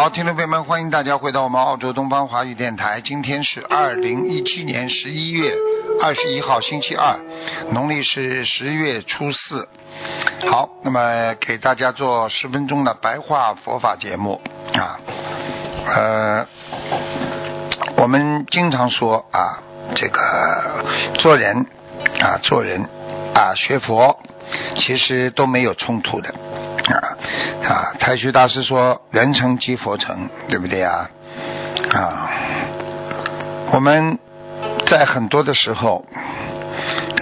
好，听众朋友们，欢迎大家回到我们澳洲东方华语电台。今天是二零一七年十一月二十一号，星期二，农历是十月初四。好，那么给大家做十分钟的白话佛法节目啊，呃，我们经常说啊，这个做人啊，做人啊，学佛其实都没有冲突的。太虚大师说：“人成即佛成，对不对啊？”啊，我们在很多的时候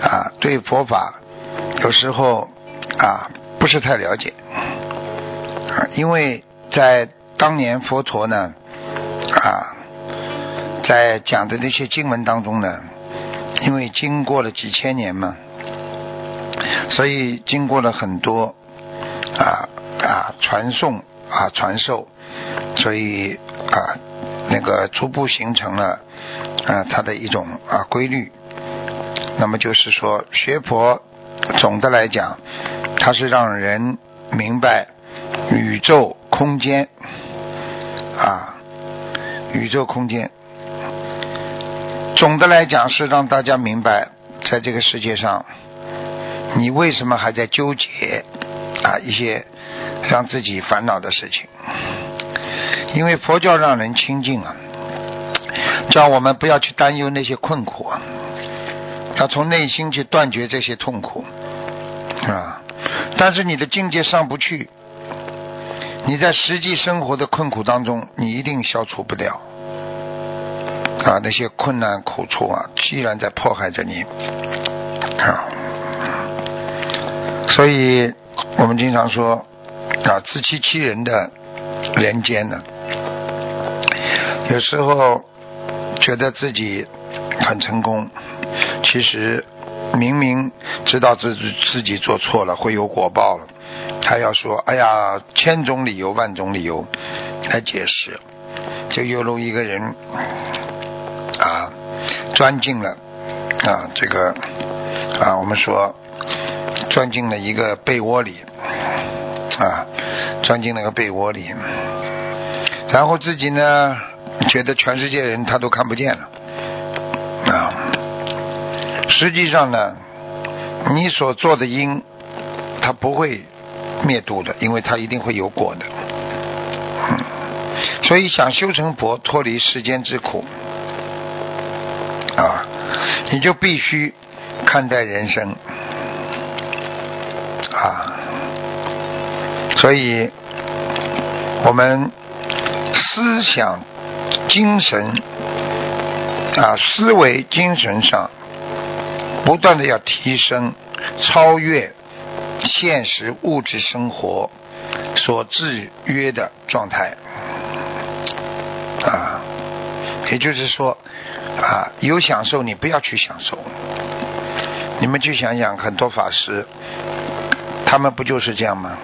啊，对佛法有时候啊不是太了解，因为在当年佛陀呢啊，在讲的那些经文当中呢，因为经过了几千年嘛，所以经过了很多。啊啊，传送啊，传授，所以啊，那个逐步形成了啊，它的一种啊规律。那么就是说，学佛总的来讲，它是让人明白宇宙空间啊，宇宙空间。总的来讲是让大家明白，在这个世界上，你为什么还在纠结？啊，一些让自己烦恼的事情，因为佛教让人清净啊，叫我们不要去担忧那些困苦啊，要从内心去断绝这些痛苦啊。但是你的境界上不去，你在实际生活的困苦当中，你一定消除不了啊。那些困难苦处啊，依然在迫害着你啊，所以。我们经常说啊，自欺欺人的人间呢，有时候觉得自己很成功，其实明明知道自己自己做错了会有果报了，还要说哎呀千种理由万种理由来解释，就犹如一个人啊钻进了啊这个啊我们说。钻进了一个被窝里，啊，钻进那个被窝里，然后自己呢，觉得全世界人他都看不见了，啊，实际上呢，你所做的因，它不会灭度的，因为它一定会有果的，所以想修成佛，脱离世间之苦，啊，你就必须看待人生。啊，所以我们思想、精神啊，思维、精神上不断的要提升，超越现实物质生活所制约的状态啊，也就是说啊，有享受你不要去享受，你们去想想，很多法师。他们不就是这样吗？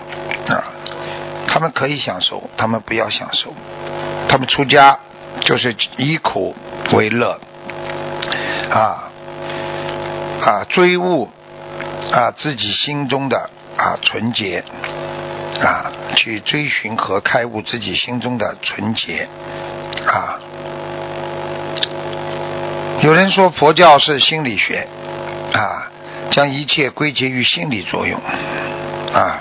他们可以享受，他们不要享受。他们出家就是以苦为乐，啊啊，追悟啊自己心中的啊纯洁啊，去追寻和开悟自己心中的纯洁啊。有人说佛教是心理学啊，将一切归结于心理作用。啊，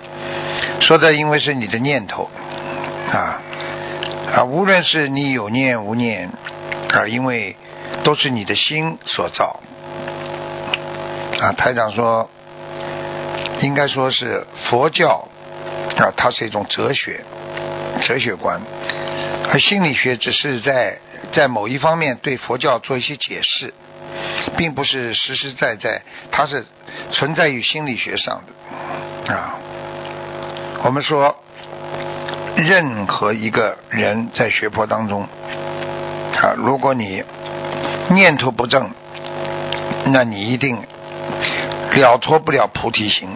说的因为是你的念头啊啊，无论是你有念无念啊，因为都是你的心所造啊。台长说，应该说是佛教啊，它是一种哲学哲学观，而心理学只是在在某一方面对佛教做一些解释，并不是实实在在，它是存在于心理学上的啊。我们说任何一个人在学佛当中啊，如果你念头不正，那你一定了脱不了菩提心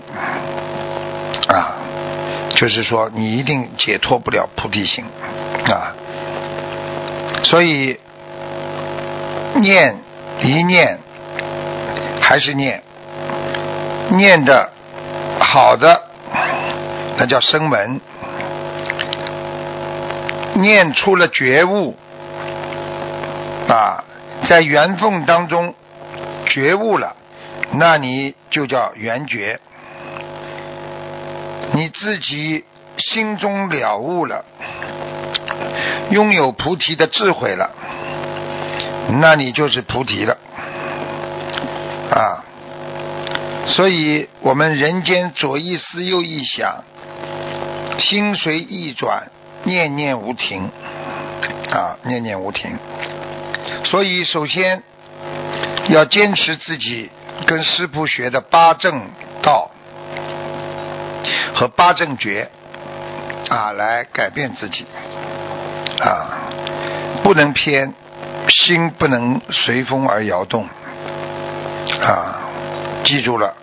啊，就是说你一定解脱不了菩提心啊，所以念一念还是念，念的好的那叫声闻。念出了觉悟啊，在缘分当中觉悟了，那你就叫缘觉。你自己心中了悟了，拥有菩提的智慧了，那你就是菩提了啊。所以我们人间左一思右一想，心随意转。念念无停，啊，念念无停。所以，首先要坚持自己跟师傅学的八正道和八正觉，啊，来改变自己，啊，不能偏，心不能随风而摇动，啊，记住了，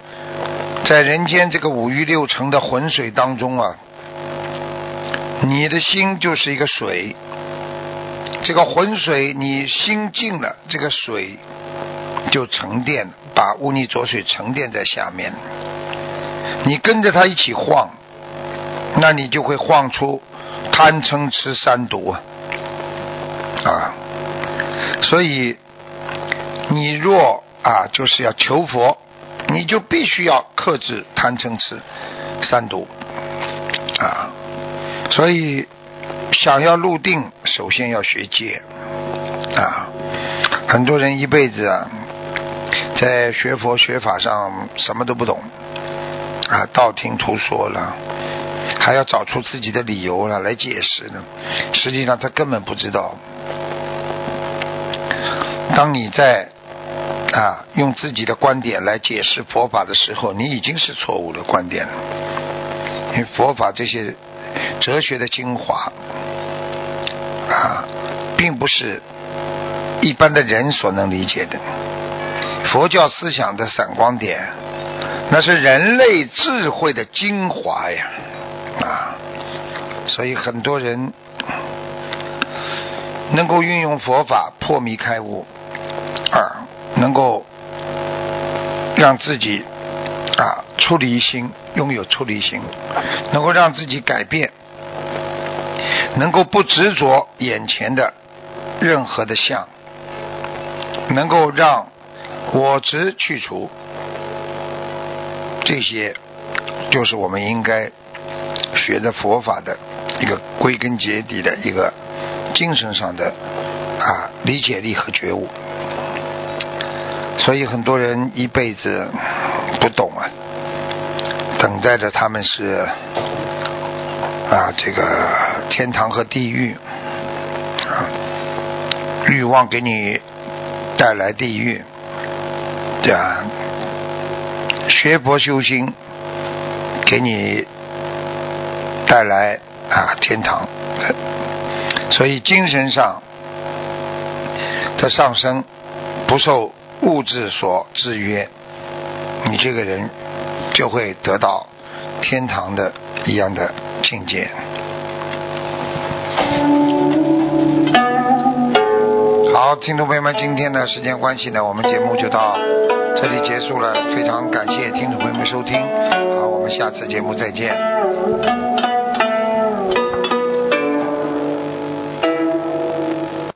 在人间这个五欲六尘的浑水当中啊。你的心就是一个水，这个浑水，你心静了，这个水就沉淀，把污泥浊水沉淀在下面。你跟着它一起晃，那你就会晃出贪嗔痴三毒啊！啊，所以你若啊，就是要求佛，你就必须要克制贪嗔痴三毒啊。所以，想要入定，首先要学戒啊！很多人一辈子啊，在学佛学法上什么都不懂啊，道听途说了，还要找出自己的理由了来解释呢。实际上他根本不知道，当你在啊用自己的观点来解释佛法的时候，你已经是错误的观点了，因为佛法这些。哲学的精华啊，并不是一般的人所能理解的。佛教思想的闪光点，那是人类智慧的精华呀！啊，所以很多人能够运用佛法破迷开悟，二能够让自己啊出离心，拥有出离心，能够让自己改变。能够不执着眼前的任何的相，能够让我执去除，这些就是我们应该学的佛法的一个归根结底的一个精神上的啊理解力和觉悟。所以很多人一辈子不懂啊，等待着他们是。啊，这个天堂和地狱，啊，欲望给你带来地狱，对啊，学佛修心给你带来啊天堂，所以精神上的上升不受物质所制约，你这个人就会得到天堂的一样的。境界。好，听众朋友们，今天的时间关系呢，我们节目就到这里结束了。非常感谢听众朋友们收听，好，我们下次节目再见。